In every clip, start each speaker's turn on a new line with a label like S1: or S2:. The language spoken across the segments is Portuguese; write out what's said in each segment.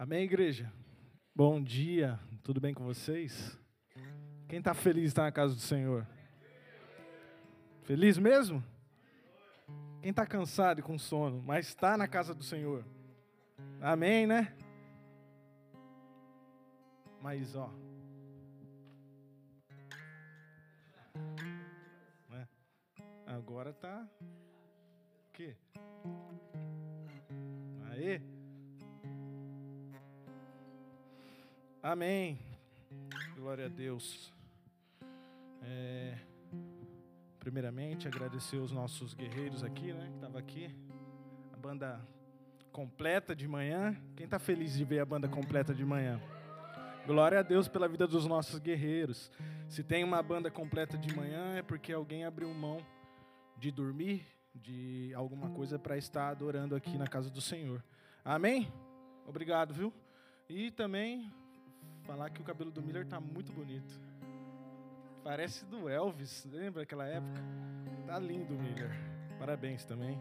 S1: Amém, igreja? Bom dia, tudo bem com vocês? Quem está feliz está na casa do Senhor? Feliz mesmo? Quem está cansado e com sono, mas está na casa do Senhor? Amém, né? Mas, ó. Né? Agora tá. O quê? Aê! Amém. Glória a Deus. É, primeiramente, agradecer os nossos guerreiros aqui, né? Que estava aqui. A banda completa de manhã. Quem está feliz de ver a banda completa de manhã? Glória a Deus pela vida dos nossos guerreiros. Se tem uma banda completa de manhã, é porque alguém abriu mão de dormir, de alguma coisa para estar adorando aqui na casa do Senhor. Amém? Obrigado, viu? E também falar que o cabelo do Miller tá muito bonito. Parece do Elvis, lembra aquela época? Tá lindo, Miller. Parabéns também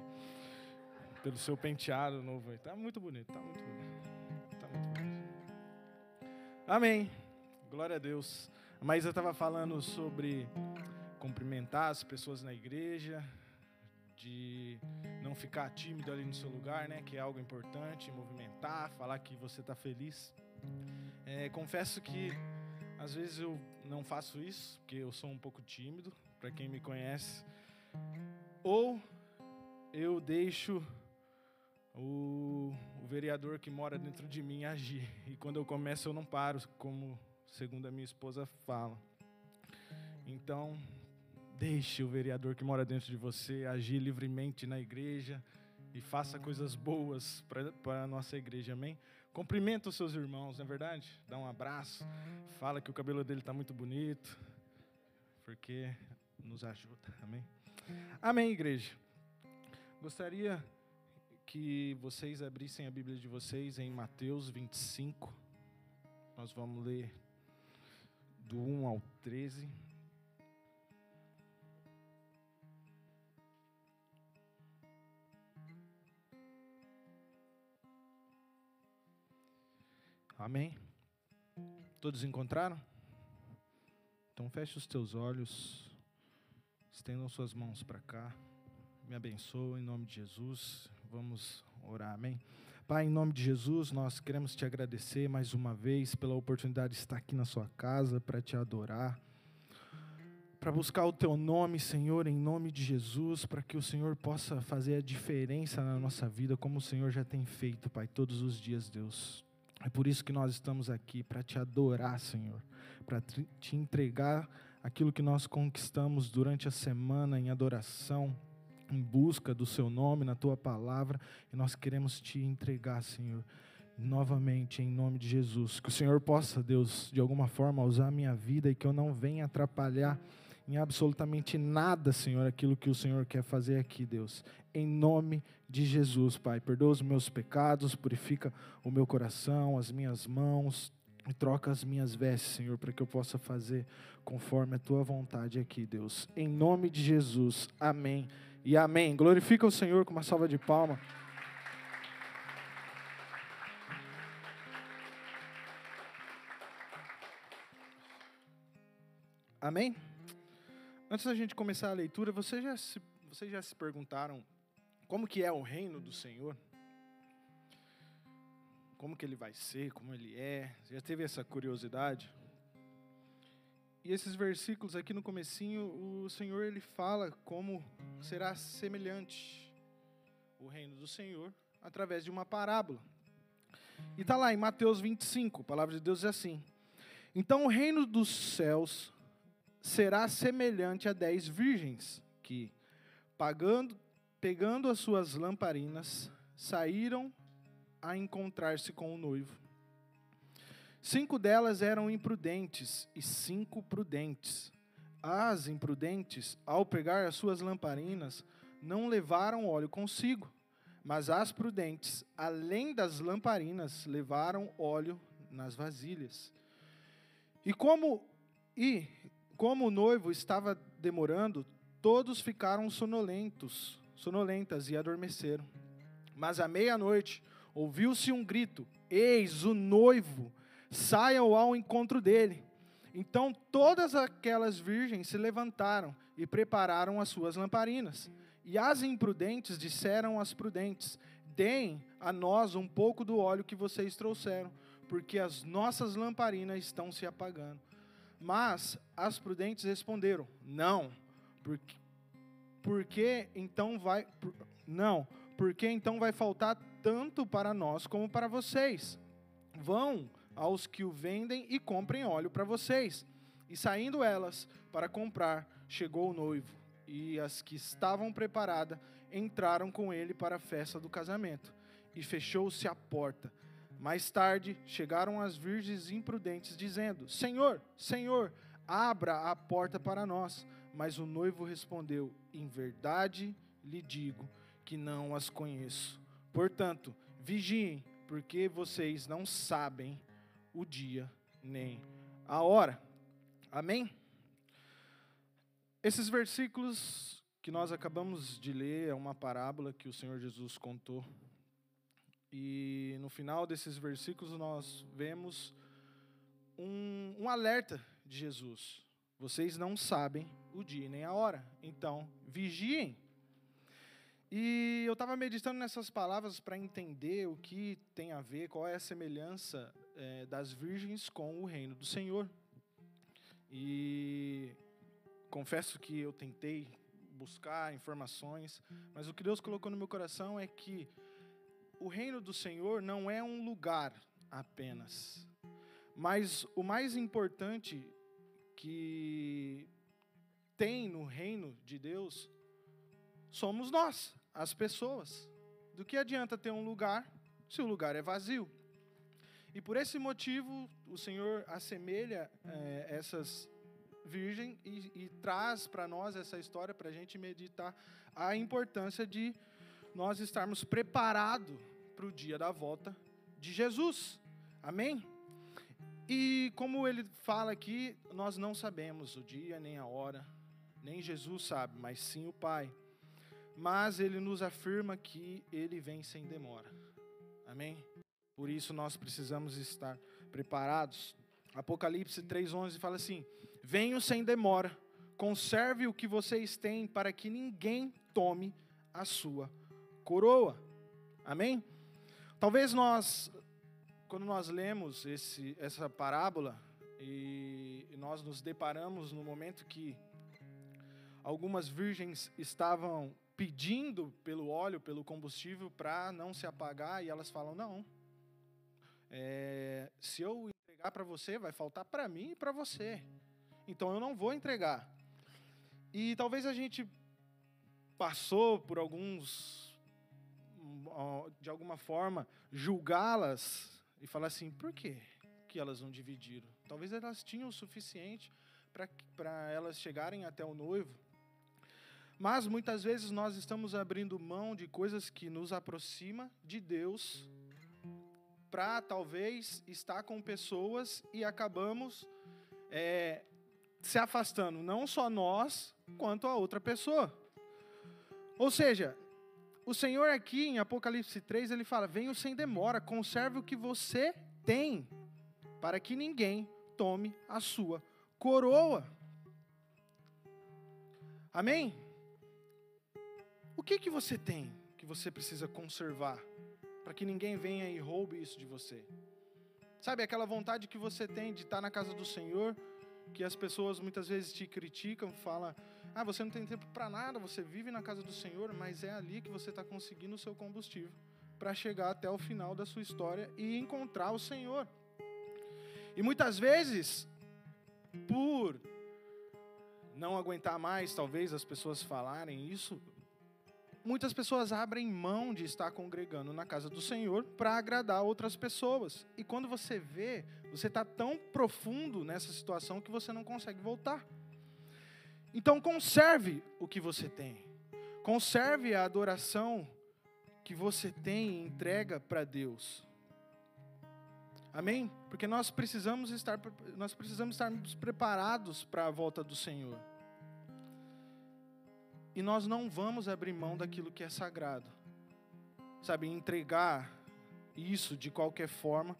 S1: pelo seu penteado novo aí. Tá muito bonito, tá muito bonito. Tá muito bonito. Amém. Glória a Deus. A Maísa estava falando sobre cumprimentar as pessoas na igreja, de não ficar tímido ali no seu lugar, né? Que é algo importante, movimentar, falar que você está feliz. É, confesso que às vezes eu não faço isso, porque eu sou um pouco tímido, para quem me conhece. Ou eu deixo o, o, vereador que mora dentro de mim agir. E quando eu começo, eu não paro, como segundo a minha esposa fala. Então, deixe o vereador que mora dentro de você agir livremente na igreja e faça coisas boas para a nossa igreja, amém? Cumprimenta os seus irmãos, não é verdade? Dá um abraço, fala que o cabelo dele está muito bonito, porque nos ajuda, amém? Amém, igreja. Gostaria que vocês abrissem a Bíblia de vocês em Mateus 25. Nós vamos ler do 1 ao 13. Amém? Todos encontraram? Então feche os teus olhos, estendam suas mãos para cá, me abençoa em nome de Jesus. Vamos orar, amém? Pai, em nome de Jesus, nós queremos te agradecer mais uma vez pela oportunidade de estar aqui na sua casa para te adorar, para buscar o teu nome, Senhor, em nome de Jesus, para que o Senhor possa fazer a diferença na nossa vida, como o Senhor já tem feito, Pai, todos os dias, Deus. É por isso que nós estamos aqui, para te adorar, Senhor, para te entregar aquilo que nós conquistamos durante a semana em adoração em busca do seu nome, na tua palavra, e nós queremos te entregar, Senhor, novamente em nome de Jesus. Que o Senhor possa, Deus, de alguma forma usar a minha vida e que eu não venha atrapalhar em absolutamente nada, Senhor, aquilo que o Senhor quer fazer aqui, Deus. Em nome de Jesus, Pai. Perdoa os meus pecados, purifica o meu coração, as minhas mãos, e troca as minhas vestes, Senhor, para que eu possa fazer conforme a tua vontade aqui, Deus. Em nome de Jesus. Amém e amém. Glorifica o Senhor com uma salva de palma. Amém? Antes da gente começar a leitura, vocês já se, vocês já se perguntaram como que é o reino do Senhor? Como que ele vai ser, como ele é? Você já teve essa curiosidade? E esses versículos aqui no comecinho, o Senhor ele fala como será semelhante o reino do Senhor através de uma parábola. E está lá em Mateus 25, a palavra de Deus é assim: Então o reino dos céus será semelhante a dez virgens que, pagando, pegando as suas lamparinas, saíram a encontrar-se com o noivo. Cinco delas eram imprudentes e cinco prudentes. As imprudentes, ao pegar as suas lamparinas, não levaram óleo consigo, mas as prudentes, além das lamparinas, levaram óleo nas vasilhas. E como e como o noivo estava demorando, todos ficaram sonolentos, sonolentas e adormeceram. Mas à meia-noite, ouviu-se um grito: Eis o noivo, saiam ao encontro dele. Então todas aquelas virgens se levantaram e prepararam as suas lamparinas. E as imprudentes disseram às prudentes: Deem a nós um pouco do óleo que vocês trouxeram, porque as nossas lamparinas estão se apagando. Mas as prudentes responderam: Não, porque, porque então vai por, não, porque então vai faltar tanto para nós como para vocês. Vão aos que o vendem e comprem óleo para vocês. E saindo elas para comprar, chegou o noivo, e as que estavam preparadas entraram com ele para a festa do casamento. E fechou-se a porta. Mais tarde chegaram as virgens imprudentes, dizendo: Senhor, Senhor, abra a porta para nós. Mas o noivo respondeu: Em verdade lhe digo que não as conheço. Portanto, vigiem, porque vocês não sabem o dia nem a hora. Amém? Esses versículos que nós acabamos de ler é uma parábola que o Senhor Jesus contou e no final desses versículos nós vemos um, um alerta de Jesus. Vocês não sabem o dia nem a hora, então vigiem. E eu estava meditando nessas palavras para entender o que tem a ver, qual é a semelhança é, das virgens com o reino do Senhor. E confesso que eu tentei buscar informações, mas o que Deus colocou no meu coração é que o reino do Senhor não é um lugar apenas, mas o mais importante que tem no reino de Deus somos nós, as pessoas. Do que adianta ter um lugar se o lugar é vazio? E por esse motivo, o Senhor assemelha é, essas virgens e, e traz para nós essa história para a gente meditar a importância de nós estarmos preparados para o dia da volta de Jesus. Amém? E como ele fala aqui, nós não sabemos o dia nem a hora, nem Jesus sabe, mas sim o Pai. Mas ele nos afirma que ele vem sem demora. Amém? Por isso nós precisamos estar preparados. Apocalipse 3:11 fala assim: "Venho sem demora, conserve o que vocês têm para que ninguém tome a sua coroa." Amém? Talvez nós, quando nós lemos esse, essa parábola e nós nos deparamos no momento que algumas virgens estavam pedindo pelo óleo, pelo combustível para não se apagar e elas falam não, é, se eu entregar para você vai faltar para mim e para você, então eu não vou entregar. E talvez a gente passou por alguns de alguma forma, julgá-las e falar assim: por quê que elas não dividiram? Talvez elas tinham o suficiente para elas chegarem até o noivo. Mas muitas vezes nós estamos abrindo mão de coisas que nos aproxima de Deus para talvez estar com pessoas e acabamos é, se afastando, não só nós, quanto a outra pessoa. Ou seja, o Senhor aqui em Apocalipse 3, ele fala: Venho sem demora, conserve o que você tem, para que ninguém tome a sua coroa. Amém? O que, que você tem que você precisa conservar, para que ninguém venha e roube isso de você? Sabe aquela vontade que você tem de estar na casa do Senhor, que as pessoas muitas vezes te criticam, falam ah, você não tem tempo para nada, você vive na casa do Senhor, mas é ali que você está conseguindo o seu combustível para chegar até o final da sua história e encontrar o Senhor. E muitas vezes, por não aguentar mais, talvez, as pessoas falarem isso, muitas pessoas abrem mão de estar congregando na casa do Senhor para agradar outras pessoas. E quando você vê, você está tão profundo nessa situação que você não consegue voltar. Então conserve o que você tem. Conserve a adoração que você tem e entrega para Deus. Amém? Porque nós precisamos estar nós precisamos estar preparados para a volta do Senhor. E nós não vamos abrir mão daquilo que é sagrado. Sabe, entregar isso de qualquer forma,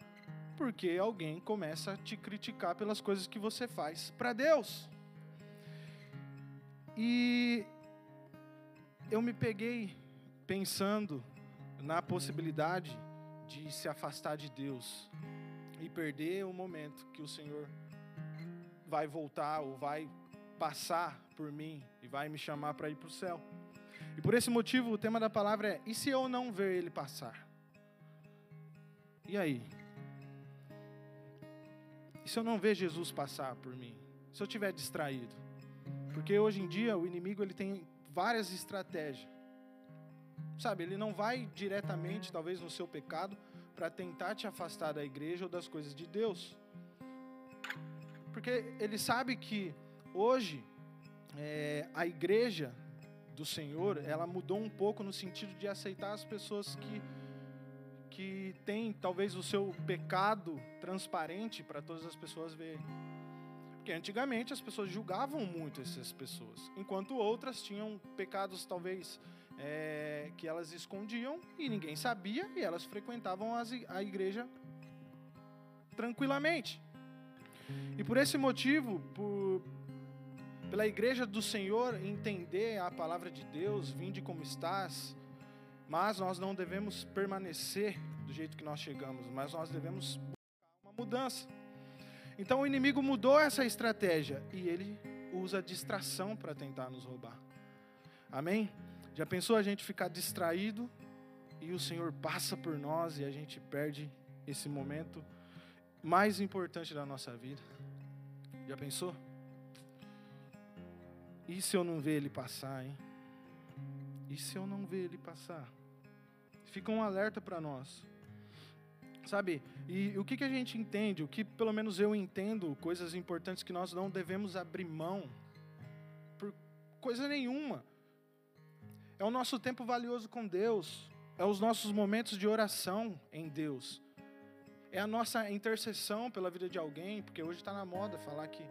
S1: porque alguém começa a te criticar pelas coisas que você faz para Deus. E eu me peguei pensando na possibilidade de se afastar de Deus e perder o momento que o Senhor vai voltar ou vai passar por mim e vai me chamar para ir para o céu. E por esse motivo o tema da palavra é: e se eu não ver ele passar? E aí? E se eu não ver Jesus passar por mim? Se eu estiver distraído? Porque hoje em dia o inimigo ele tem várias estratégias. Sabe, ele não vai diretamente, talvez, no seu pecado, para tentar te afastar da igreja ou das coisas de Deus. Porque ele sabe que hoje é, a igreja do Senhor, ela mudou um pouco no sentido de aceitar as pessoas que que têm talvez o seu pecado transparente para todas as pessoas verem. Porque antigamente as pessoas julgavam muito essas pessoas, enquanto outras tinham pecados talvez é, que elas escondiam e ninguém sabia e elas frequentavam as, a igreja tranquilamente. E por esse motivo, por, pela igreja do Senhor entender a palavra de Deus, vinde como estás, mas nós não devemos permanecer do jeito que nós chegamos, mas nós devemos buscar uma mudança. Então o inimigo mudou essa estratégia e ele usa distração para tentar nos roubar. Amém? Já pensou a gente ficar distraído e o Senhor passa por nós e a gente perde esse momento mais importante da nossa vida? Já pensou? E se eu não ver ele passar, hein? E se eu não ver ele passar? Fica um alerta para nós. Sabe? E o que, que a gente entende? O que pelo menos eu entendo, coisas importantes que nós não devemos abrir mão por coisa nenhuma. É o nosso tempo valioso com Deus. É os nossos momentos de oração em Deus. É a nossa intercessão pela vida de alguém, porque hoje está na moda falar que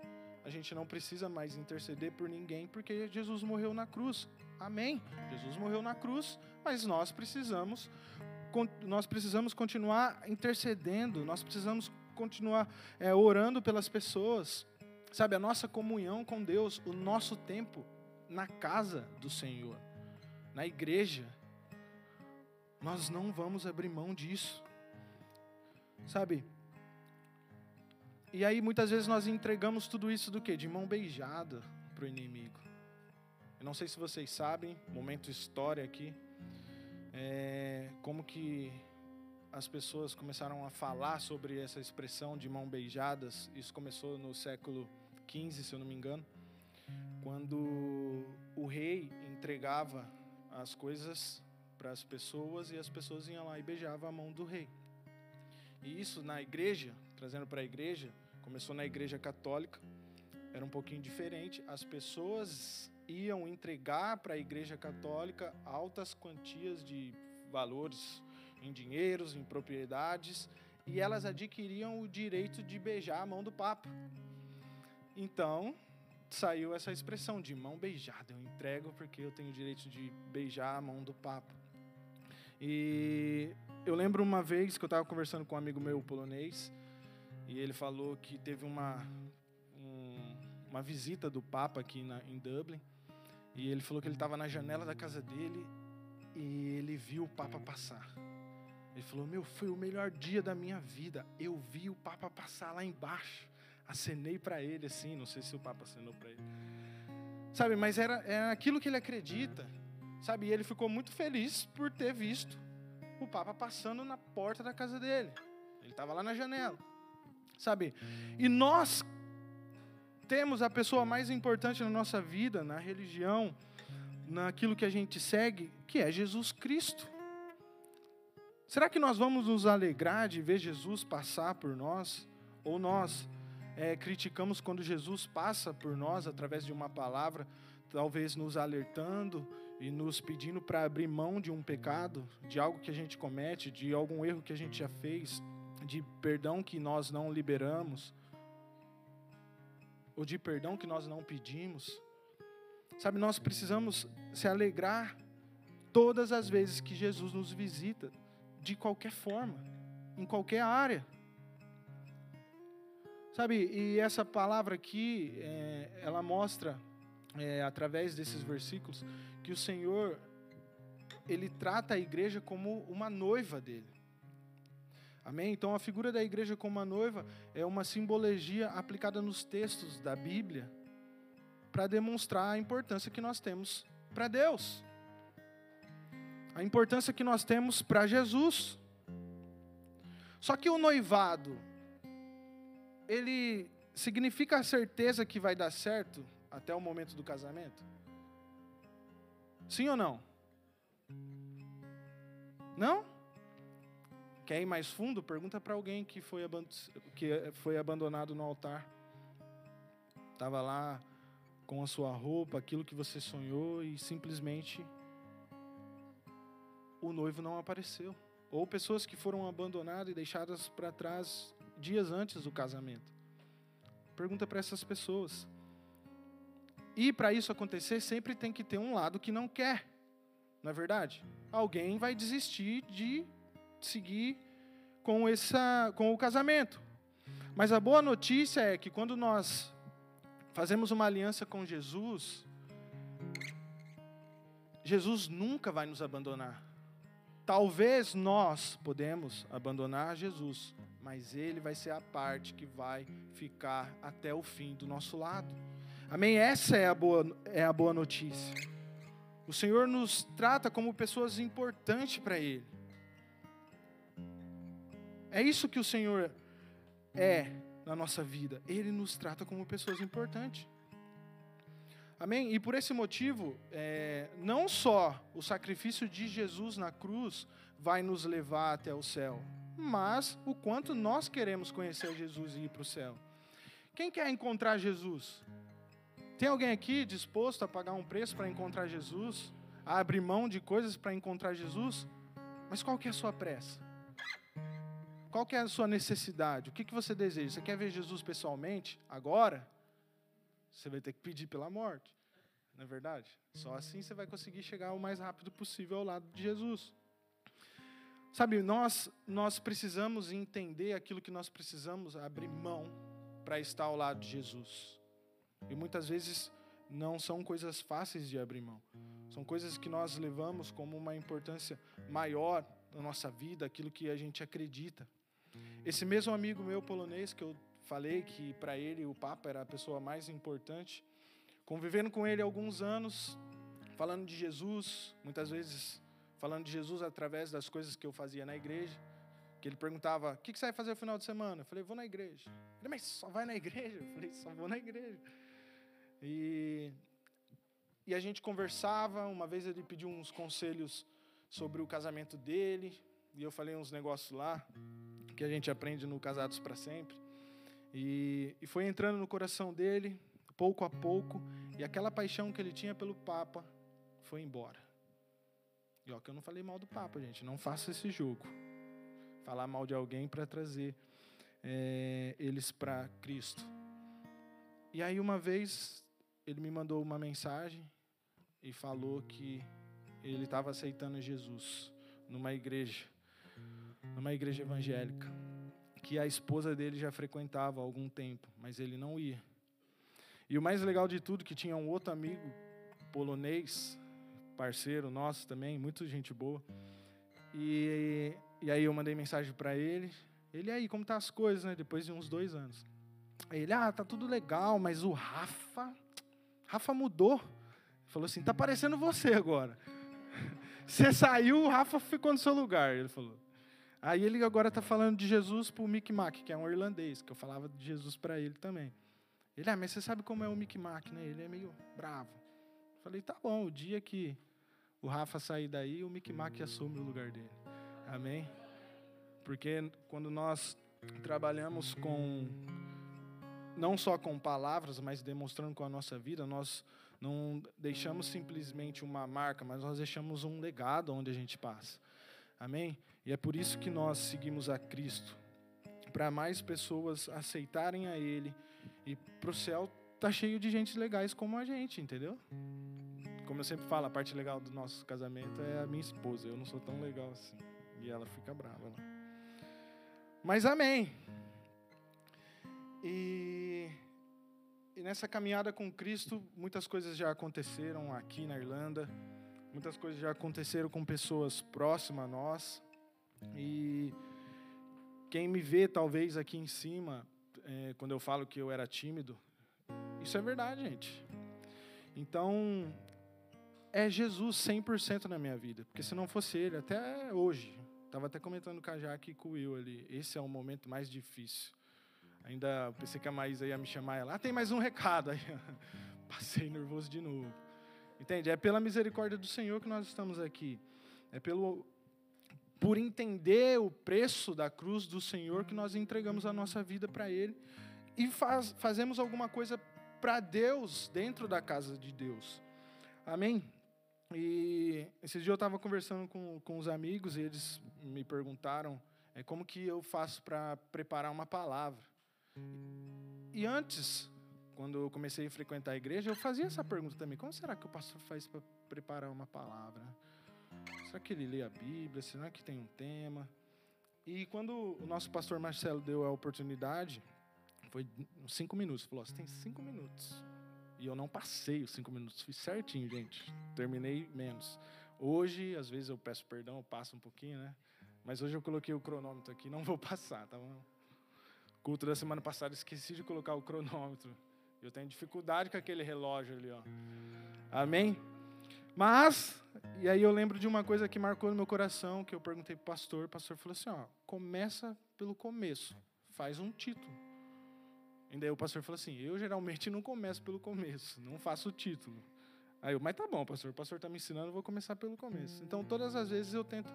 S1: a gente não precisa mais interceder por ninguém, porque Jesus morreu na cruz. Amém. Jesus morreu na cruz, mas nós precisamos nós precisamos continuar intercedendo, nós precisamos continuar é, orando pelas pessoas, sabe? A nossa comunhão com Deus, o nosso tempo na casa do Senhor na igreja, nós não vamos abrir mão disso. Sabe? E aí muitas vezes nós entregamos tudo isso do que? De mão beijada para o inimigo. Eu não sei se vocês sabem, momento história aqui, é, como que as pessoas começaram a falar sobre essa expressão de mão beijadas. Isso começou no século XV, se eu não me engano, quando o rei entregava as coisas para as pessoas e as pessoas iam lá e beijavam a mão do rei. E isso na igreja, trazendo para a igreja, começou na igreja católica, era um pouquinho diferente. As pessoas iam entregar para a igreja católica altas quantias de valores em dinheiros, em propriedades, e elas adquiriam o direito de beijar a mão do Papa. Então, saiu essa expressão de mão beijada. Eu entrego porque eu tenho o direito de beijar a mão do Papa. E eu lembro uma vez que eu estava conversando com um amigo meu polonês e ele falou que teve uma um, uma visita do Papa aqui na, em Dublin e ele falou que ele estava na janela da casa dele e ele viu o Papa passar. Ele falou: Meu, foi o melhor dia da minha vida. Eu vi o Papa passar lá embaixo acenei para ele assim, não sei se o Papa acenou para ele. Sabe, mas era, era aquilo que ele acredita. Sabe, e ele ficou muito feliz por ter visto o Papa passando na porta da casa dele. Ele estava lá na janela. Sabe? E nós temos a pessoa mais importante na nossa vida, na religião, naquilo que a gente segue, que é Jesus Cristo. Será que nós vamos nos alegrar de ver Jesus passar por nós? Ou nós é, criticamos quando Jesus passa por nós através de uma palavra, talvez nos alertando e nos pedindo para abrir mão de um pecado, de algo que a gente comete, de algum erro que a gente já fez, de perdão que nós não liberamos, ou de perdão que nós não pedimos. Sabe, nós precisamos se alegrar todas as vezes que Jesus nos visita, de qualquer forma. em qualquer área. Sabe, e essa palavra aqui, é, ela mostra, é, através desses versículos, que o Senhor, Ele trata a igreja como uma noiva dele. Amém? Então, a figura da igreja como uma noiva é uma simbologia aplicada nos textos da Bíblia para demonstrar a importância que nós temos para Deus, a importância que nós temos para Jesus. Só que o noivado, ele significa a certeza que vai dar certo até o momento do casamento? Sim ou não? Não? Quer ir mais fundo? Pergunta para alguém que foi, que foi abandonado no altar. Estava lá com a sua roupa, aquilo que você sonhou e simplesmente o noivo não apareceu. Ou pessoas que foram abandonadas e deixadas para trás dias antes do casamento. Pergunta para essas pessoas. E para isso acontecer, sempre tem que ter um lado que não quer. Não é verdade? Alguém vai desistir de seguir com, essa, com o casamento. Mas a boa notícia é que quando nós fazemos uma aliança com Jesus, Jesus nunca vai nos abandonar. Talvez nós podemos abandonar Jesus, mas ele vai ser a parte que vai ficar até o fim do nosso lado. Amém? Essa é a boa, é a boa notícia. O Senhor nos trata como pessoas importantes para Ele. É isso que o Senhor é na nossa vida. Ele nos trata como pessoas importantes. Amém? E por esse motivo, é, não só o sacrifício de Jesus na cruz vai nos levar até o céu, mas o quanto nós queremos conhecer Jesus e ir para o céu. Quem quer encontrar Jesus? Tem alguém aqui disposto a pagar um preço para encontrar Jesus? A abrir mão de coisas para encontrar Jesus? Mas qual que é a sua pressa? Qual que é a sua necessidade? O que, que você deseja? Você quer ver Jesus pessoalmente? Agora? Você vai ter que pedir pela morte. Não é verdade? Só assim você vai conseguir chegar o mais rápido possível ao lado de Jesus. Sabe, nós, nós precisamos entender aquilo que nós precisamos abrir mão para estar ao lado de Jesus. E muitas vezes não são coisas fáceis de abrir mão. São coisas que nós levamos como uma importância maior na nossa vida, aquilo que a gente acredita. Esse mesmo amigo meu polonês que eu falei que para ele o Papa era a pessoa mais importante, convivendo com ele alguns anos, falando de Jesus, muitas vezes falando de Jesus através das coisas que eu fazia na igreja, que ele perguntava: "O que você vai fazer no final de semana?" Eu falei: "Vou na igreja." Ele: "Mas só vai na igreja?" Eu falei: "Só vou na igreja." E e a gente conversava, uma vez ele pediu uns conselhos sobre o casamento dele, e eu falei uns negócios lá que a gente aprende no Casados para Sempre. E, e foi entrando no coração dele, pouco a pouco, e aquela paixão que ele tinha pelo Papa foi embora. E ó, que eu não falei mal do Papa, gente, não faça esse jogo. Falar mal de alguém para trazer é, eles para Cristo. E aí, uma vez, ele me mandou uma mensagem e falou que ele estava aceitando Jesus numa igreja numa igreja evangélica, que a esposa dele já frequentava há algum tempo, mas ele não ia. E o mais legal de tudo, que tinha um outro amigo polonês, parceiro nosso também, muito gente boa. E, e aí eu mandei mensagem para ele. Ele aí, como tá as coisas, né? Depois de uns dois anos. Aí ele, ah, tá tudo legal, mas o Rafa, Rafa mudou. Falou assim, tá parecendo você agora. Você saiu, o Rafa ficou no seu lugar. Ele falou. Aí ele agora está falando de Jesus para o Mick Mac, que é um irlandês, que eu falava de Jesus para ele também. Ele, ah, mas você sabe como é o Mick Mac, né? Ele é meio bravo. Eu falei, tá bom, o dia que o Rafa sair daí, o Mick Mac assume o lugar dele. Amém? Porque quando nós trabalhamos com, não só com palavras, mas demonstrando com a nossa vida, nós não deixamos simplesmente uma marca, mas nós deixamos um legado onde a gente passa. Amém? E é por isso que nós seguimos a Cristo, para mais pessoas aceitarem a Ele e para o céu tá cheio de gente legais como a gente, entendeu? Como eu sempre falo, a parte legal do nosso casamento é a minha esposa. Eu não sou tão legal assim. E ela fica brava lá. Mas amém. E, e nessa caminhada com Cristo, muitas coisas já aconteceram aqui na Irlanda, muitas coisas já aconteceram com pessoas próximas a nós. E quem me vê, talvez, aqui em cima, é, quando eu falo que eu era tímido, isso é verdade, gente. Então, é Jesus 100% na minha vida. Porque se não fosse Ele, até hoje, estava até comentando com a Jaque e com o Will ali, esse é o momento mais difícil. Ainda pensei que a Maísa ia me chamar ela. Ah, tem mais um recado. Aí passei nervoso de novo. Entende? É pela misericórdia do Senhor que nós estamos aqui. É pelo por entender o preço da cruz do Senhor que nós entregamos a nossa vida para Ele e faz, fazemos alguma coisa para Deus dentro da casa de Deus. Amém? E esse dia eu estava conversando com, com os amigos e eles me perguntaram é, como que eu faço para preparar uma palavra. E antes, quando eu comecei a frequentar a igreja, eu fazia essa pergunta também: como será que o pastor faz para preparar uma palavra? Será que ele lê a Bíblia? Será que tem um tema? E quando o nosso pastor Marcelo deu a oportunidade, foi cinco minutos. Falou: você tem cinco minutos. E eu não passei os cinco minutos, fiz certinho, gente. Terminei menos. Hoje, às vezes eu peço perdão, eu passo um pouquinho, né? Mas hoje eu coloquei o cronômetro aqui, não vou passar, tá bom? Culto da semana passada, esqueci de colocar o cronômetro. Eu tenho dificuldade com aquele relógio ali, ó. Amém? Mas, e aí eu lembro de uma coisa que marcou no meu coração, que eu perguntei para o pastor, o pastor falou assim, ó, começa pelo começo, faz um título. E daí o pastor falou assim, eu geralmente não começo pelo começo, não faço o título. Aí eu, mas tá bom, pastor, o pastor está me ensinando, eu vou começar pelo começo. Então, todas as vezes eu tento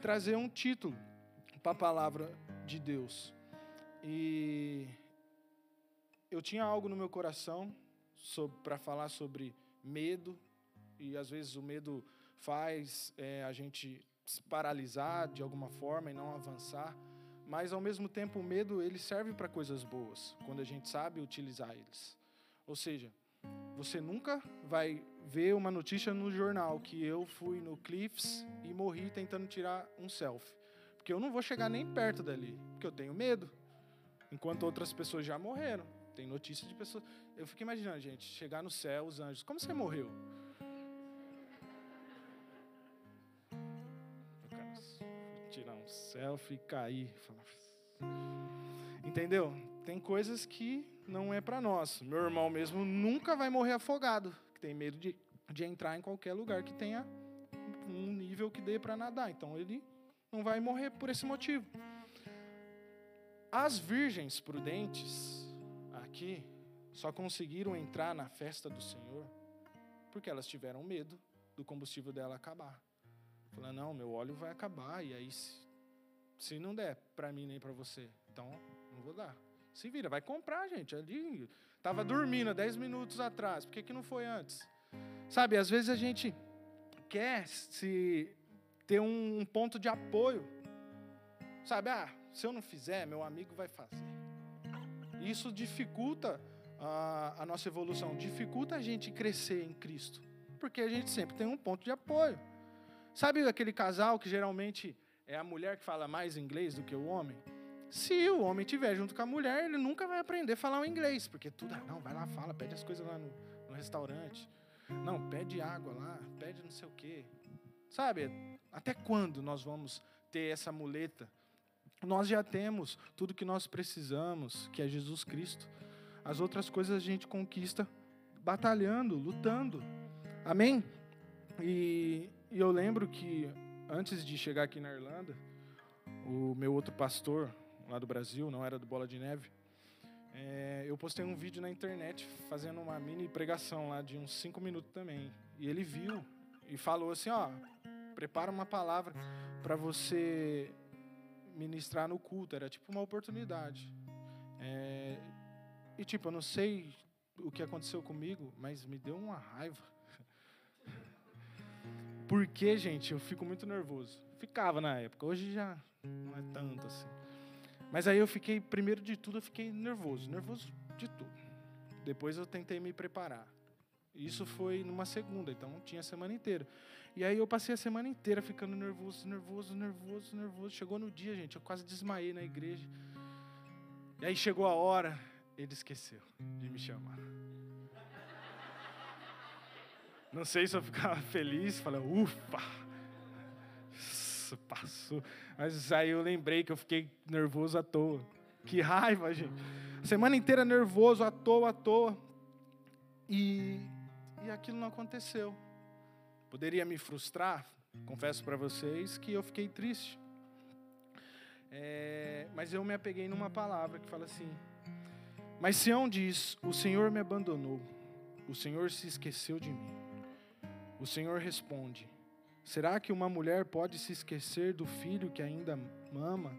S1: trazer um título para a palavra de Deus. E eu tinha algo no meu coração para falar sobre medo, e às vezes o medo faz é, a gente se paralisar de alguma forma e não avançar, mas ao mesmo tempo o medo ele serve para coisas boas, quando a gente sabe utilizar eles. Ou seja, você nunca vai ver uma notícia no jornal que eu fui no Cliffs e morri tentando tirar um selfie. Porque eu não vou chegar nem perto dali, porque eu tenho medo enquanto outras pessoas já morreram. Tem notícia de pessoas. Eu fico imaginando, gente, chegar no céu, os anjos. Como você morreu? tirar um selfie, cair. Entendeu? Tem coisas que não é para nós. Meu irmão mesmo nunca vai morrer afogado, que tem medo de, de entrar em qualquer lugar que tenha um nível que dê para nadar. Então ele não vai morrer por esse motivo. As virgens prudentes aqui só conseguiram entrar na festa do Senhor porque elas tiveram medo do combustível dela acabar. Falando, não, meu óleo vai acabar, e aí se, se não der para mim nem para você, então não vou dar. Se vira, vai comprar, gente. Ali estava dormindo há 10 minutos atrás, por que, que não foi antes? Sabe, às vezes a gente quer se ter um ponto de apoio. Sabe, ah, se eu não fizer, meu amigo vai fazer. Isso dificulta a, a nossa evolução, dificulta a gente crescer em Cristo, porque a gente sempre tem um ponto de apoio. Sabe aquele casal que geralmente é a mulher que fala mais inglês do que o homem? Se o homem estiver junto com a mulher, ele nunca vai aprender a falar o inglês, porque tudo, ah, não, vai lá, fala, pede as coisas lá no, no restaurante. Não, pede água lá, pede não sei o quê. Sabe, até quando nós vamos ter essa muleta nós já temos tudo que nós precisamos, que é Jesus Cristo. As outras coisas a gente conquista batalhando, lutando. Amém? E, e eu lembro que antes de chegar aqui na Irlanda, o meu outro pastor lá do Brasil, não era do Bola de Neve, é, eu postei um vídeo na internet fazendo uma mini pregação lá de uns cinco minutos também. E ele viu e falou assim: ó, prepara uma palavra para você ministrar no culto, era tipo uma oportunidade. É, e tipo, eu não sei o que aconteceu comigo, mas me deu uma raiva. Porque, gente, eu fico muito nervoso. Ficava na época, hoje já não é tanto assim. Mas aí eu fiquei, primeiro de tudo, eu fiquei nervoso, nervoso de tudo. Depois eu tentei me preparar. Isso foi numa segunda, então tinha a semana inteira. E aí eu passei a semana inteira ficando nervoso, nervoso, nervoso, nervoso. Chegou no dia, gente, eu quase desmaiei na igreja. E aí chegou a hora, ele esqueceu de me chamar. Não sei se eu ficava feliz, falei, ufa, passou. Mas aí eu lembrei que eu fiquei nervoso à toa. Que raiva, gente. Semana inteira nervoso, à toa, à toa. E, e aquilo não aconteceu. Poderia me frustrar, confesso para vocês que eu fiquei triste. É, mas eu me apeguei numa palavra que fala assim: Mas Sião diz: O Senhor me abandonou, o Senhor se esqueceu de mim. O Senhor responde: Será que uma mulher pode se esquecer do filho que ainda mama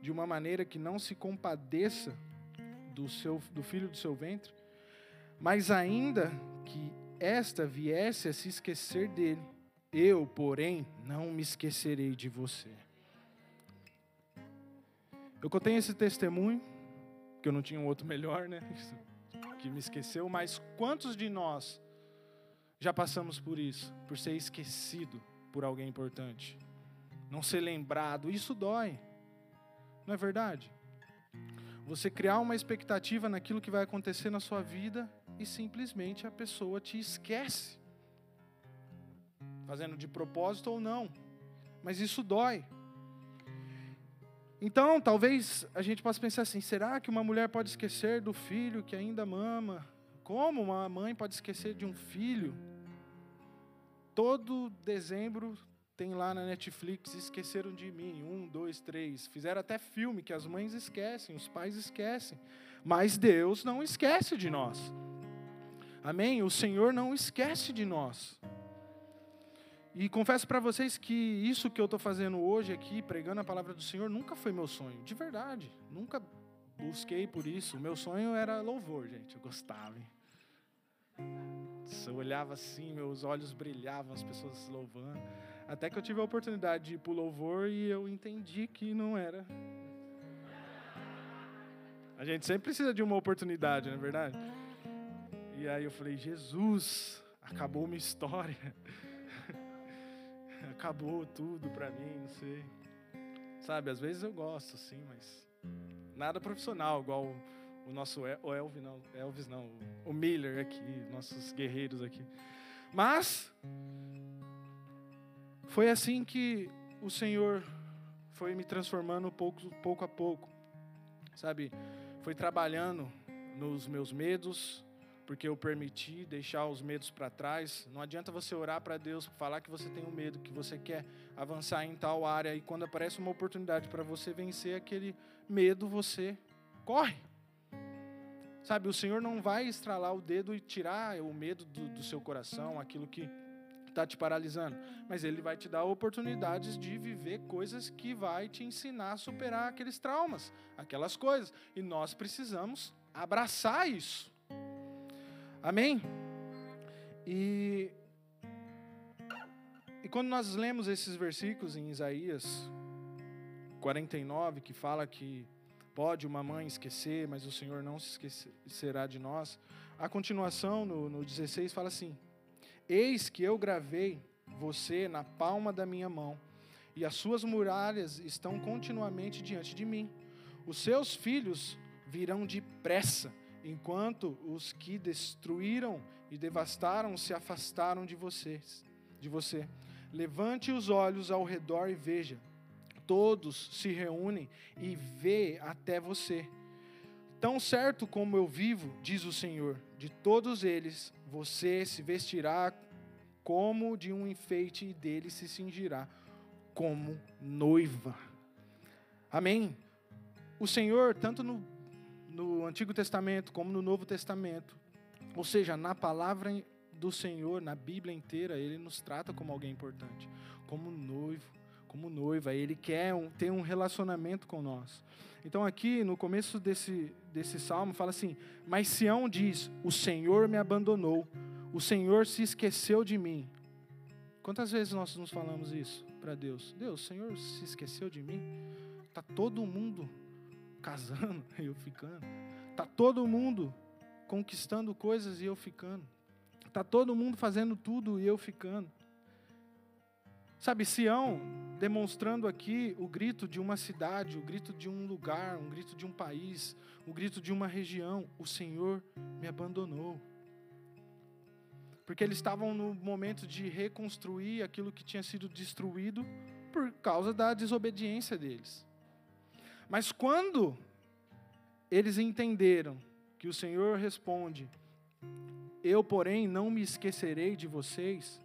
S1: de uma maneira que não se compadeça do, seu, do filho do seu ventre? Mas ainda que esta viesse a se esquecer dele, eu, porém, não me esquecerei de você. Eu contei esse testemunho, que eu não tinha um outro melhor, né? Que me esqueceu, mas quantos de nós já passamos por isso, por ser esquecido por alguém importante, não ser lembrado, isso dói, não é verdade? Você criar uma expectativa naquilo que vai acontecer na sua vida e simplesmente a pessoa te esquece, fazendo de propósito ou não, mas isso dói. Então, talvez a gente possa pensar assim: será que uma mulher pode esquecer do filho que ainda mama? Como uma mãe pode esquecer de um filho? Todo dezembro tem lá na Netflix Esqueceram de Mim, um, dois, três. Fizeram até filme que as mães esquecem, os pais esquecem. Mas Deus não esquece de nós. Amém? O Senhor não esquece de nós. E confesso para vocês que isso que eu estou fazendo hoje aqui, pregando a palavra do Senhor, nunca foi meu sonho, de verdade. Nunca busquei por isso. O meu sonho era louvor, gente. Eu gostava. Hein? Eu olhava assim, meus olhos brilhavam, as pessoas louvando. Até que eu tive a oportunidade de ir para o louvor e eu entendi que não era. A gente sempre precisa de uma oportunidade, não é verdade? E aí eu falei, Jesus, acabou minha história. acabou tudo para mim, não sei. Sabe, às vezes eu gosto, sim, mas nada profissional, igual o nosso o Elvis não, Elvis não, o Miller aqui, nossos guerreiros aqui. Mas foi assim que o Senhor foi me transformando pouco, pouco a pouco, sabe? Foi trabalhando nos meus medos, porque eu permiti deixar os medos para trás. Não adianta você orar para Deus, falar que você tem um medo, que você quer avançar em tal área, e quando aparece uma oportunidade para você vencer aquele medo, você corre. Sabe, o Senhor não vai estralar o dedo e tirar o medo do, do seu coração, aquilo que está te paralisando. Mas Ele vai te dar oportunidades de viver coisas que vai te ensinar a superar aqueles traumas, aquelas coisas. E nós precisamos abraçar isso. Amém? E, e quando nós lemos esses versículos em Isaías 49, que fala que Pode uma mãe esquecer, mas o Senhor não se esquecerá de nós. A continuação, no, no 16, fala assim: Eis que eu gravei você na palma da minha mão, e as suas muralhas estão continuamente diante de mim. Os seus filhos virão depressa, enquanto os que destruíram e devastaram se afastaram de vocês, de você. Levante os olhos ao redor e veja todos se reúnem e vê até você. Tão certo como eu vivo, diz o Senhor, de todos eles você se vestirá como de um enfeite e dele se cingirá como noiva. Amém? O Senhor, tanto no, no Antigo Testamento como no Novo Testamento, ou seja, na palavra do Senhor, na Bíblia inteira, ele nos trata como alguém importante, como noivo como noiva, ele quer um, ter um relacionamento com nós. Então, aqui no começo desse, desse salmo, fala assim: Mas Sião diz: O Senhor me abandonou, o Senhor se esqueceu de mim. Quantas vezes nós nos falamos isso para Deus? Deus, o Senhor se esqueceu de mim? Está todo mundo casando e eu ficando. Está todo mundo conquistando coisas e eu ficando. Tá todo mundo fazendo tudo e eu ficando. Sabe, Sião demonstrando aqui o grito de uma cidade, o grito de um lugar, um grito de um país, o grito de uma região. O Senhor me abandonou. Porque eles estavam no momento de reconstruir aquilo que tinha sido destruído por causa da desobediência deles. Mas quando eles entenderam que o Senhor responde: Eu, porém, não me esquecerei de vocês.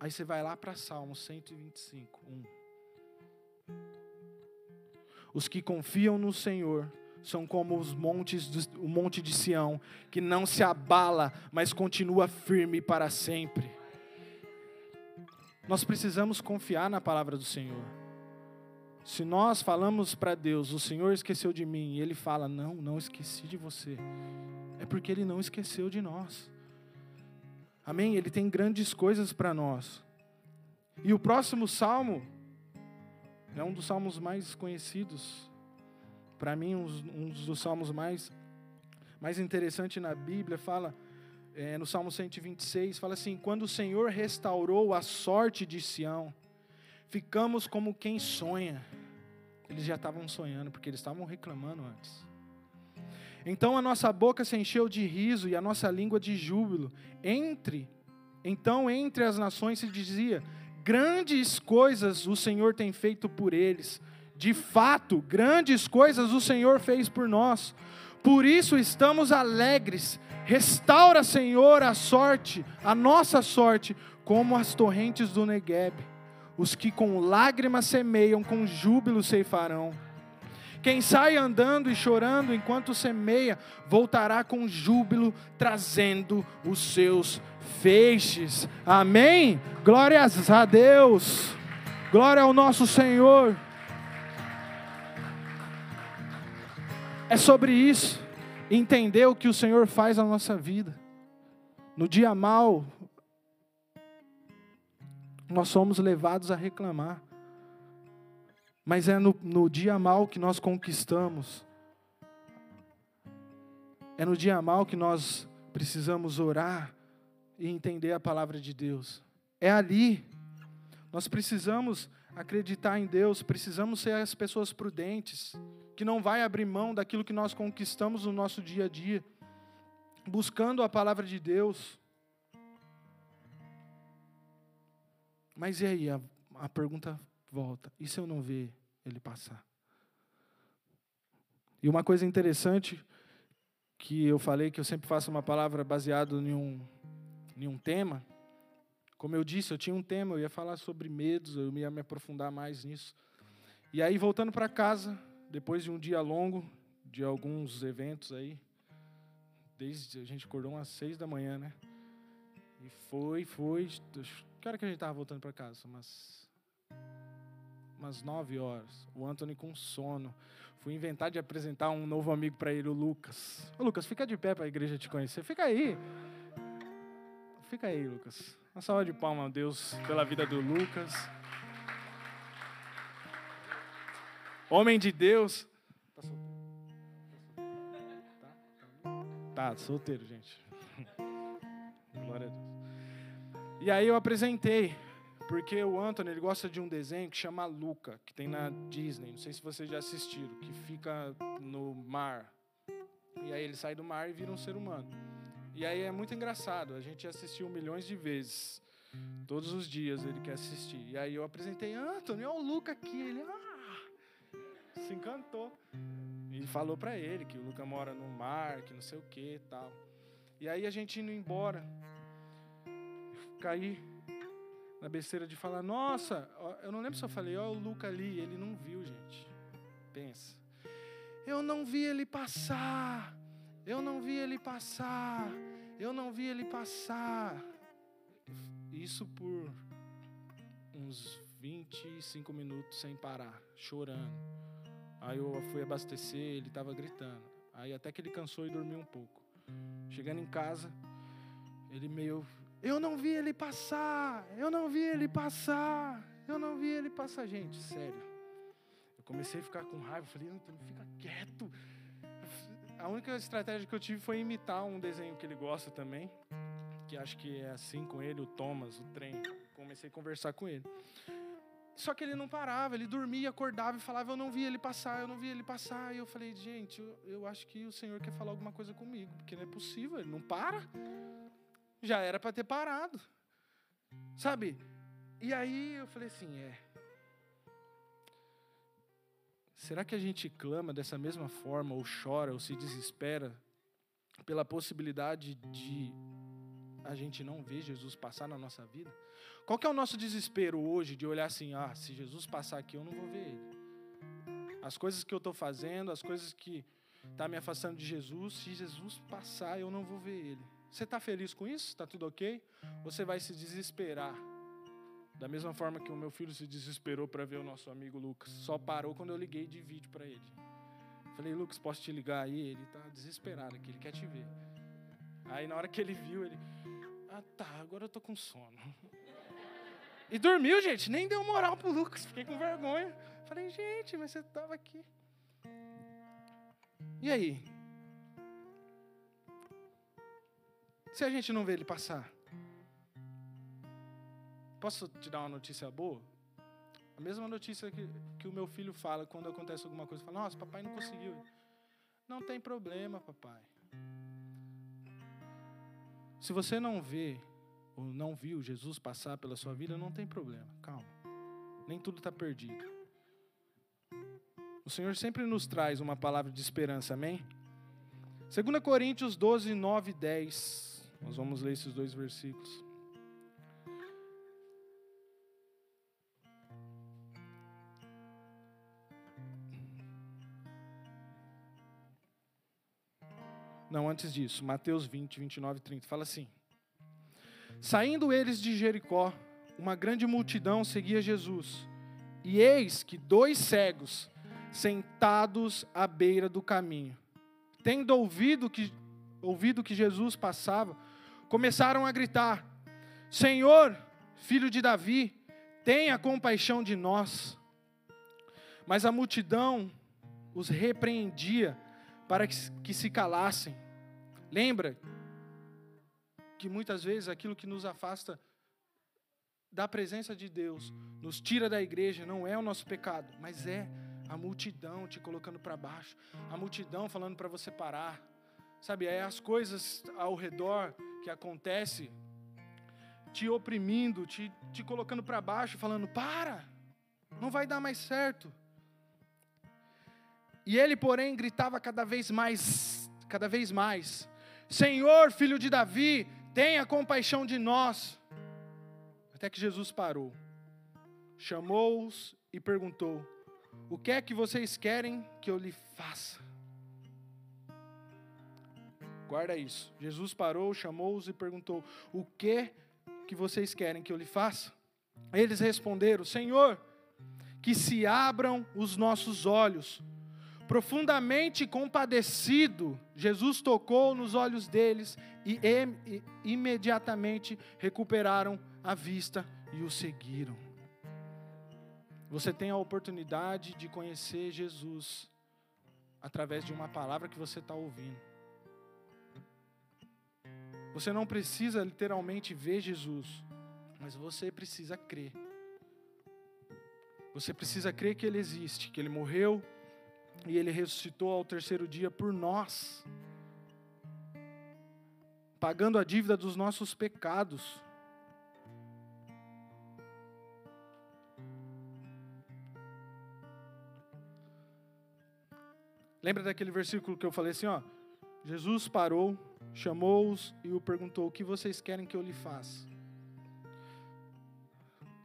S1: Aí você vai lá para Salmo 125, 1. Os que confiam no Senhor são como os montes do, o monte de Sião, que não se abala, mas continua firme para sempre. Nós precisamos confiar na palavra do Senhor. Se nós falamos para Deus, o Senhor esqueceu de mim, e Ele fala, não, não esqueci de você, é porque Ele não esqueceu de nós. Amém? Ele tem grandes coisas para nós. E o próximo salmo é um dos salmos mais conhecidos. Para mim, um, dos salmos mais, mais interessantes na Bíblia fala é, no Salmo 126, fala assim: Quando o Senhor restaurou a sorte de Sião, ficamos como quem sonha. Eles já estavam sonhando, porque eles estavam reclamando antes. Então a nossa boca se encheu de riso e a nossa língua de júbilo. Entre, então entre as nações se dizia: Grandes coisas o Senhor tem feito por eles. De fato, grandes coisas o Senhor fez por nós. Por isso estamos alegres. Restaura, Senhor, a sorte, a nossa sorte, como as torrentes do Negueb. Os que com lágrimas semeiam, com júbilo ceifarão. Quem sai andando e chorando enquanto semeia, voltará com júbilo, trazendo os seus feixes. Amém? Glórias a Deus. Glória ao nosso Senhor. É sobre isso. Entender o que o Senhor faz na nossa vida. No dia mal, nós somos levados a reclamar. Mas é no, no dia mal que nós conquistamos. É no dia mal que nós precisamos orar e entender a palavra de Deus. É ali. Nós precisamos acreditar em Deus, precisamos ser as pessoas prudentes, que não vai abrir mão daquilo que nós conquistamos no nosso dia a dia, buscando a palavra de Deus. Mas e aí? A, a pergunta volta. E se eu não ver ele passar? E uma coisa interessante que eu falei que eu sempre faço uma palavra baseada em um, em um tema. Como eu disse, eu tinha um tema, eu ia falar sobre medos, eu ia me aprofundar mais nisso. E aí, voltando para casa, depois de um dia longo, de alguns eventos aí, desde a gente acordou umas seis da manhã, né? E foi, foi. Que hora que a gente estava voltando para casa? Umas, umas nove horas. O Anthony com sono. Fui inventar de apresentar um novo amigo para ele, o Lucas. Ô, Lucas, fica de pé para a igreja te conhecer. Fica aí. Fica aí, Lucas. Uma salva de palmas a Deus pela vida do Lucas. Homem de Deus. Tá solteiro? Tá, tá solteiro, gente. Glória a Deus. E aí eu apresentei, porque o Anthony ele gosta de um desenho que chama Luca, que tem na Disney. Não sei se vocês já assistiram, que fica no mar. E aí ele sai do mar e vira um ser humano. E aí é muito engraçado. A gente assistiu milhões de vezes. Todos os dias ele quer assistir. E aí eu apresentei, Antônio, olha o Luca aqui. Ele, ah, se encantou. E falou para ele que o Luca mora no mar, que não sei o que tal. E aí a gente indo embora, caí na besteira de falar, nossa, eu não lembro se eu falei, ó, o Luca ali, ele não viu, gente. Pensa. Eu não vi ele passar. Eu não vi ele passar. Eu não vi ele passar. Isso por uns 25 minutos sem parar, chorando. Aí eu fui abastecer, ele estava gritando. Aí até que ele cansou e dormiu um pouco. Chegando em casa, ele meio. Eu não vi ele passar! Eu não vi ele passar! Eu não vi ele passar, gente, sério. Eu comecei a ficar com raiva, falei, Antônio, fica quieto a única estratégia que eu tive foi imitar um desenho que ele gosta também, que acho que é assim com ele, o Thomas, o trem. Comecei a conversar com ele. Só que ele não parava, ele dormia, acordava e falava: Eu não vi ele passar, eu não vi ele passar. E eu falei: Gente, eu, eu acho que o Senhor quer falar alguma coisa comigo, porque não é possível, ele não para. Já era para ter parado, sabe? E aí eu falei assim: É. Será que a gente clama dessa mesma forma, ou chora, ou se desespera pela possibilidade de a gente não ver Jesus passar na nossa vida? Qual que é o nosso desespero hoje de olhar assim, ah, se Jesus passar aqui eu não vou ver ele. As coisas que eu estou fazendo, as coisas que tá me afastando de Jesus, se Jesus passar eu não vou ver ele. Você está feliz com isso? Está tudo ok? Você vai se desesperar. Da mesma forma que o meu filho se desesperou para ver o nosso amigo Lucas. Só parou quando eu liguei de vídeo para ele. Falei, Lucas, posso te ligar aí? Ele está desesperado aqui, ele quer te ver. Aí na hora que ele viu, ele. Ah tá, agora eu tô com sono. E dormiu, gente. Nem deu moral pro Lucas. Fiquei com vergonha. Falei, gente, mas você estava aqui. E aí? Se a gente não vê ele passar? Posso te dar uma notícia boa? A mesma notícia que, que o meu filho fala quando acontece alguma coisa. Fala, nossa, papai não conseguiu. Não tem problema, papai. Se você não vê ou não viu Jesus passar pela sua vida, não tem problema, calma. Nem tudo está perdido. O Senhor sempre nos traz uma palavra de esperança, amém? 2 Coríntios 12, 9 e 10. Nós vamos ler esses dois versículos. Não, antes disso, Mateus 20, 29 e 30. Fala assim. Saindo eles de Jericó, uma grande multidão seguia Jesus. E eis que dois cegos, sentados à beira do caminho, tendo ouvido que, ouvido que Jesus passava, começaram a gritar: Senhor, filho de Davi, tenha compaixão de nós. Mas a multidão os repreendia para que, se calassem. Lembra que muitas vezes aquilo que nos afasta da presença de Deus, nos tira da igreja, não é o nosso pecado, mas é a multidão te colocando para baixo, a multidão falando para você parar. Sabe, é as coisas ao redor que acontece te oprimindo, te, te colocando para baixo, falando: para, não vai dar mais certo. E ele, porém, gritava cada vez mais, cada vez mais: Senhor, filho de Davi, tenha compaixão de nós. Até que Jesus parou, chamou-os e perguntou: O que é que vocês querem que eu lhe faça? Guarda isso. Jesus parou, chamou-os e perguntou: O que que vocês querem que eu lhe faça? Eles responderam: Senhor, que se abram os nossos olhos. Profundamente compadecido, Jesus tocou nos olhos deles e, imediatamente recuperaram a vista e o seguiram. Você tem a oportunidade de conhecer Jesus através de uma palavra que você está ouvindo. Você não precisa literalmente ver Jesus, mas você precisa crer. Você precisa crer que Ele existe, que Ele morreu e Ele ressuscitou ao terceiro dia por nós, pagando a dívida dos nossos pecados. Lembra daquele versículo que eu falei assim, ó? Jesus parou, chamou-os e o perguntou: "O que vocês querem que eu lhe faça?"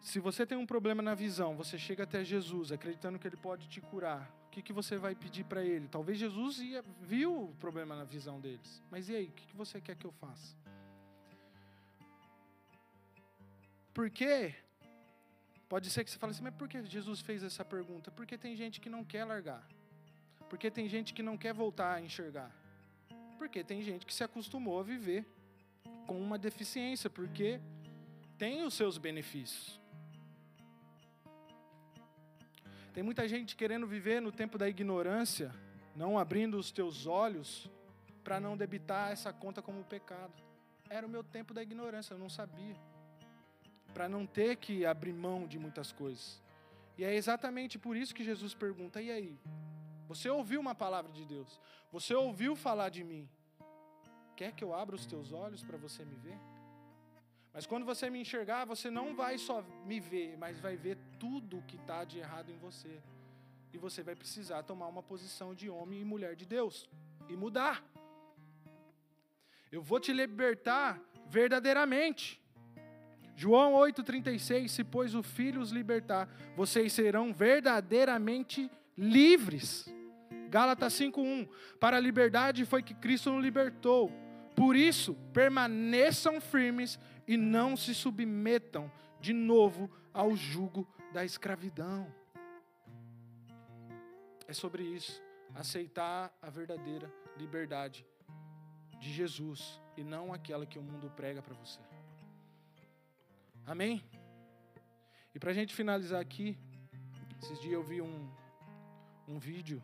S1: Se você tem um problema na visão, você chega até Jesus acreditando que ele pode te curar que, que você vai pedir para ele? Talvez Jesus ia, viu o problema na visão deles. Mas e aí, o que, que você quer que eu faça? Porque pode ser que você fale assim, mas por que Jesus fez essa pergunta? Porque tem gente que não quer largar. Porque tem gente que não quer voltar a enxergar. Porque tem gente que se acostumou a viver com uma deficiência, porque tem os seus benefícios. Tem muita gente querendo viver no tempo da ignorância, não abrindo os teus olhos para não debitar essa conta como pecado. era o meu tempo da ignorância, eu não sabia. Para não ter que abrir mão de muitas coisas. E é exatamente por isso que Jesus pergunta: e aí? Você ouviu uma palavra de Deus? Você ouviu falar de mim? Quer que eu abra os teus olhos para você me ver? Mas quando você me enxergar, você não vai só me ver, mas vai ver tudo que está de errado em você. E você vai precisar tomar uma posição de homem e mulher de Deus e mudar. Eu vou te libertar verdadeiramente. João 8,36: Se, pois, o Filho os libertar, vocês serão verdadeiramente livres. Gálatas 5,1: Para a liberdade foi que Cristo nos libertou. Por isso, permaneçam firmes e não se submetam de novo ao jugo da escravidão. É sobre isso. Aceitar a verdadeira liberdade de Jesus e não aquela que o mundo prega para você. Amém? E para a gente finalizar aqui, esses dias eu vi um, um vídeo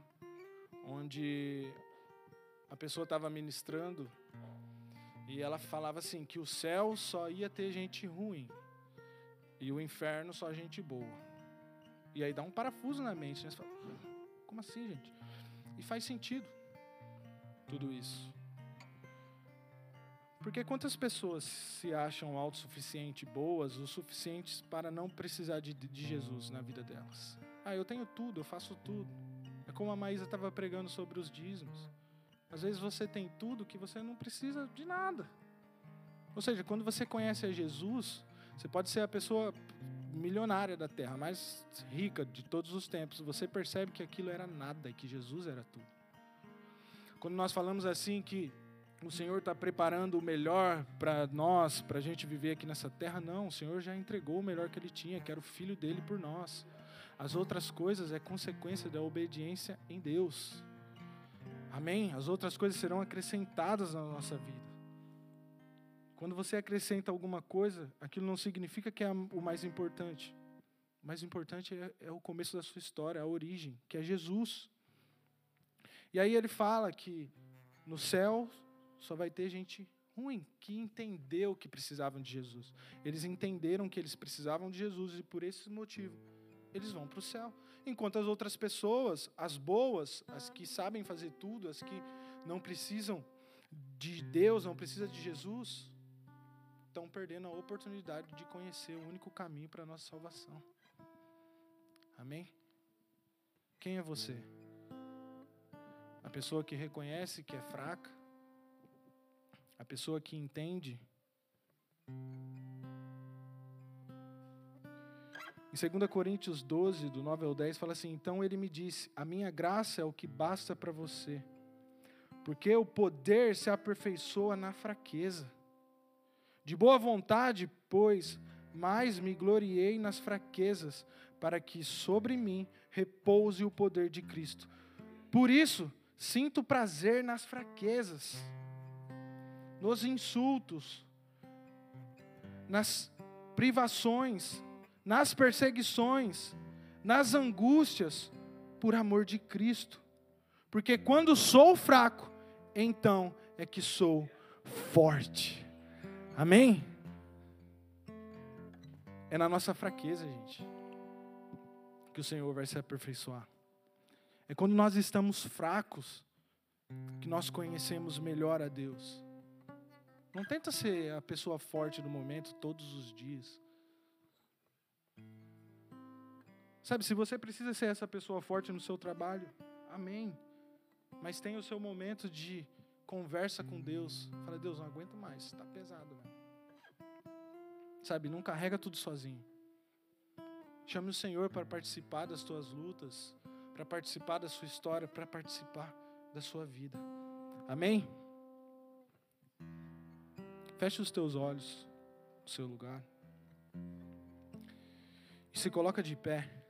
S1: onde a pessoa estava ministrando e ela falava assim que o céu só ia ter gente ruim e o inferno só gente boa. E aí dá um parafuso na mente, né? Você fala, como assim, gente? E faz sentido tudo isso. Porque quantas pessoas se acham autossuficientes, boas, o suficientes para não precisar de, de Jesus na vida delas? Ah, eu tenho tudo, eu faço tudo. Como a Maísa estava pregando sobre os dízimos. Às vezes você tem tudo que você não precisa de nada. Ou seja, quando você conhece a Jesus, você pode ser a pessoa milionária da terra, mais rica de todos os tempos. Você percebe que aquilo era nada e que Jesus era tudo. Quando nós falamos assim que o Senhor está preparando o melhor para nós, para a gente viver aqui nessa terra. Não, o Senhor já entregou o melhor que Ele tinha, que era o Filho dele por nós. As outras coisas é consequência da obediência em Deus. Amém? As outras coisas serão acrescentadas na nossa vida. Quando você acrescenta alguma coisa, aquilo não significa que é o mais importante. O mais importante é, é o começo da sua história, a origem, que é Jesus. E aí ele fala que no céu só vai ter gente ruim, que entendeu que precisavam de Jesus. Eles entenderam que eles precisavam de Jesus e por esse motivo eles vão para o céu. Enquanto as outras pessoas, as boas, as que sabem fazer tudo, as que não precisam de Deus, não precisam de Jesus, estão perdendo a oportunidade de conhecer o único caminho para a nossa salvação. Amém? Quem é você? A pessoa que reconhece que é fraca, a pessoa que entende. Em 2 Coríntios 12, do 9 ao 10, fala assim: Então ele me disse: A minha graça é o que basta para você, porque o poder se aperfeiçoa na fraqueza. De boa vontade, pois, mais me gloriei nas fraquezas, para que sobre mim repouse o poder de Cristo. Por isso, sinto prazer nas fraquezas nos insultos, nas privações, nas perseguições, nas angústias, por amor de Cristo. Porque quando sou fraco, então é que sou forte. Amém? É na nossa fraqueza, gente, que o Senhor vai se aperfeiçoar. É quando nós estamos fracos que nós conhecemos melhor a Deus. Não tenta ser a pessoa forte do momento todos os dias. Sabe, se você precisa ser essa pessoa forte no seu trabalho, amém. Mas tenha o seu momento de conversa com Deus. Fala, Deus, não aguento mais, está pesado. Sabe, não carrega tudo sozinho. Chame o Senhor para participar das tuas lutas, para participar da sua história, para participar da sua vida. Amém? Feche os teus olhos no seu lugar. E se coloca de pé.